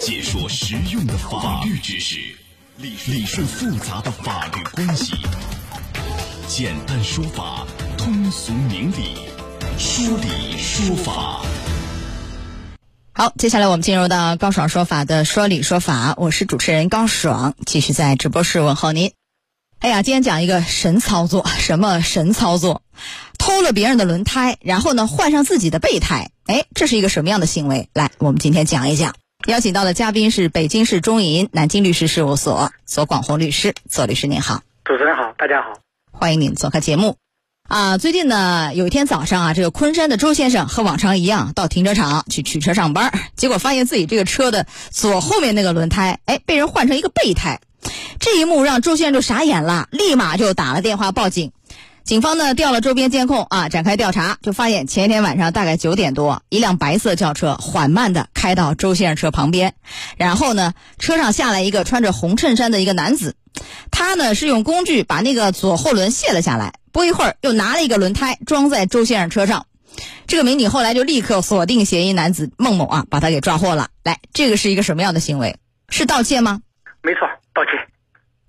解说实用的法律知识，理理顺复杂的法律关系，简单说法，通俗明理，说理说法。好，接下来我们进入到高爽说法的说理说法，我是主持人高爽，继续在直播室问候您。哎呀，今天讲一个神操作，什么神操作？偷了别人的轮胎，然后呢换上自己的备胎，哎，这是一个什么样的行为？来，我们今天讲一讲。邀请到的嘉宾是北京市中银南京律师事务所左广红律师，左律师您好，主持人好，大家好，欢迎您做客节目。啊，最近呢，有一天早上啊，这个昆山的周先生和往常一样到停车场去取车上班，结果发现自己这个车的左后面那个轮胎，哎，被人换成一个备胎。这一幕让周先生就傻眼了，立马就打了电话报警。警方呢调了周边监控啊，展开调查，就发现前一天晚上大概九点多，一辆白色轿车缓慢的开到周先生车旁边，然后呢，车上下来一个穿着红衬衫的一个男子，他呢是用工具把那个左后轮卸了下来，不一会儿又拿了一个轮胎装在周先生车上。这个民警后来就立刻锁定嫌疑男子孟某啊，把他给抓获了。来，这个是一个什么样的行为？是盗窃吗？没错，盗窃。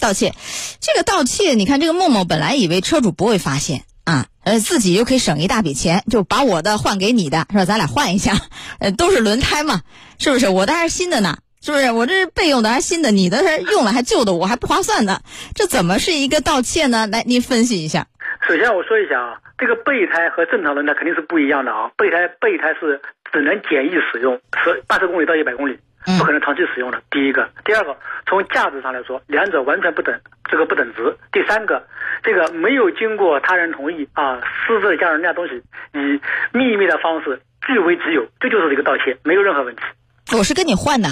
盗窃，这个盗窃，你看这个孟某本来以为车主不会发现啊，呃，自己又可以省一大笔钱，就把我的换给你的，是吧？咱俩换一下，呃，都是轮胎嘛，是不是？我的还是新的呢，是不是？我这是备用的还是新的？你的是用了还旧的，我还不划算呢，这怎么是一个盗窃呢？来，您分析一下。首先我说一下啊，这个备胎和正常轮胎肯定是不一样的啊，备胎备胎是只能简易使用，十八十公里到一百公里。不可能长期使用的。第一个，第二个，从价值上来说，两者完全不等，这个不等值。第三个，这个没有经过他人同意啊，私自将人家东西以秘密的方式据为己有，这就是一个盗窃，没有任何问题。我是跟你换的，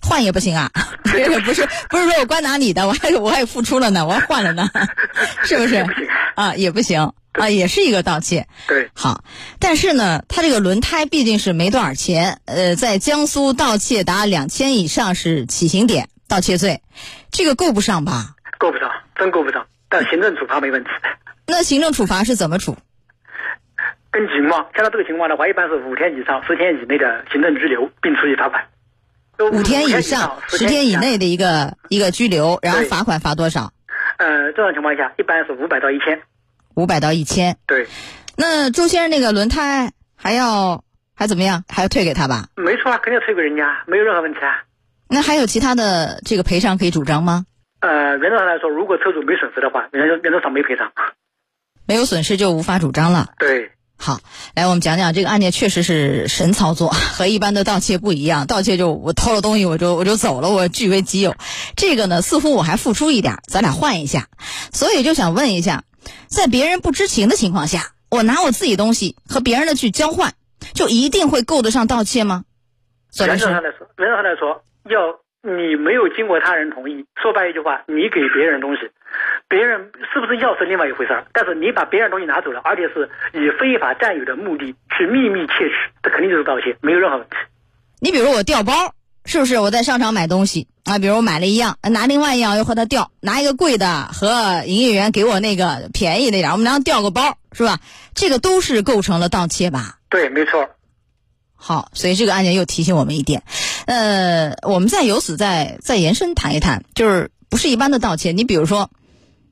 换也不行啊？这 个不是不是说我光拿你的，我还我还付出了呢，我还换了呢，是不是？啊，也不行。啊，也是一个盗窃。对，好，但是呢，他这个轮胎毕竟是没多少钱，呃，在江苏盗窃达两千以上是起刑点，盗窃罪，这个够不上吧？够不上，真够不上。但行政处罚没问题。那行政处罚是怎么处？根据情况，像他这个情况的话，一般是五天以上十天以内的行政拘留，并处以罚款。五天以上十天以内的一个一个拘留，然后罚款罚多少？呃，这种情况下，一般是五百到一千。五百到一千，对。那周先生那个轮胎还要还怎么样？还要退给他吧？没错啊，肯定退给人家，没有任何问题啊。那还有其他的这个赔偿可以主张吗？呃，原则上来说，如果车主没损失的话，原原则上没赔偿。没有损失就无法主张了。对。好，来我们讲讲这个案件，确实是神操作，和一般的盗窃不一样。盗窃就我偷了东西我就我就走了，我据为己有。这个呢，似乎我还付出一点，咱俩换一下。所以就想问一下。在别人不知情的情况下，我拿我自己东西和别人的去交换，就一定会够得上盗窃吗？原则上来说，原则上来说，要你没有经过他人同意，说白一句话，你给别人东西，别人是不是要是另外一回事儿，但是你把别人东西拿走了，而且是以非法占有的目的去秘密窃取，这肯定就是盗窃，没有任何问题。你比如我掉包。是不是我在商场买东西啊？比如我买了一样，拿另外一样又和他调，拿一个贵的和营业员给我那个便宜那点，我们俩调个包，是吧？这个都是构成了盗窃吧？对，没错。好，所以这个案件又提醒我们一点，呃，我们再由此再再延伸谈一谈，就是不是一般的盗窃。你比如说，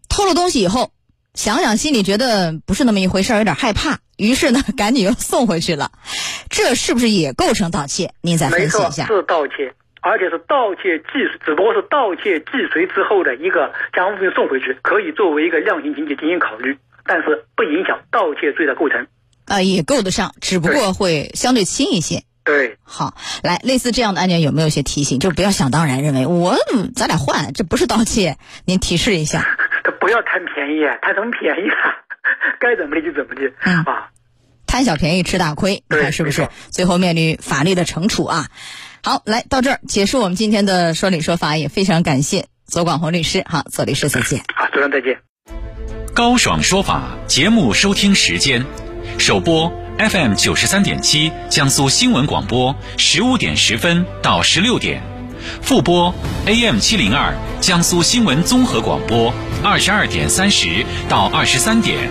偷了东西以后。想想心里觉得不是那么一回事儿，有点害怕，于是呢，赶紧又送回去了。这是不是也构成盗窃？您再分析一下。是盗窃，而且是盗窃既只不过是盗窃既遂之后的一个将物品送回去，可以作为一个量刑情节进行考虑，但是不影响盗窃罪的构成。啊，也够得上，只不过会相对轻一些。对，好，来，类似这样的案件有没有一些提醒？就不要想当然认为我咱俩换，这不是盗窃，您提示一下。不要贪便宜，贪什么便宜啊？该怎么的就怎么的啊！贪小便宜吃大亏，你看是不是？最后面临法律的惩处啊！好，来到这儿结束我们今天的说理说法，也非常感谢左广红律师。好，左律师再见。好，主任再见。高爽说法节目收听时间：首播 FM 九十三点七，江苏新闻广播，十五点十分到十六点。复播 AM 七零二江苏新闻综合广播二十二点三十到二十三点。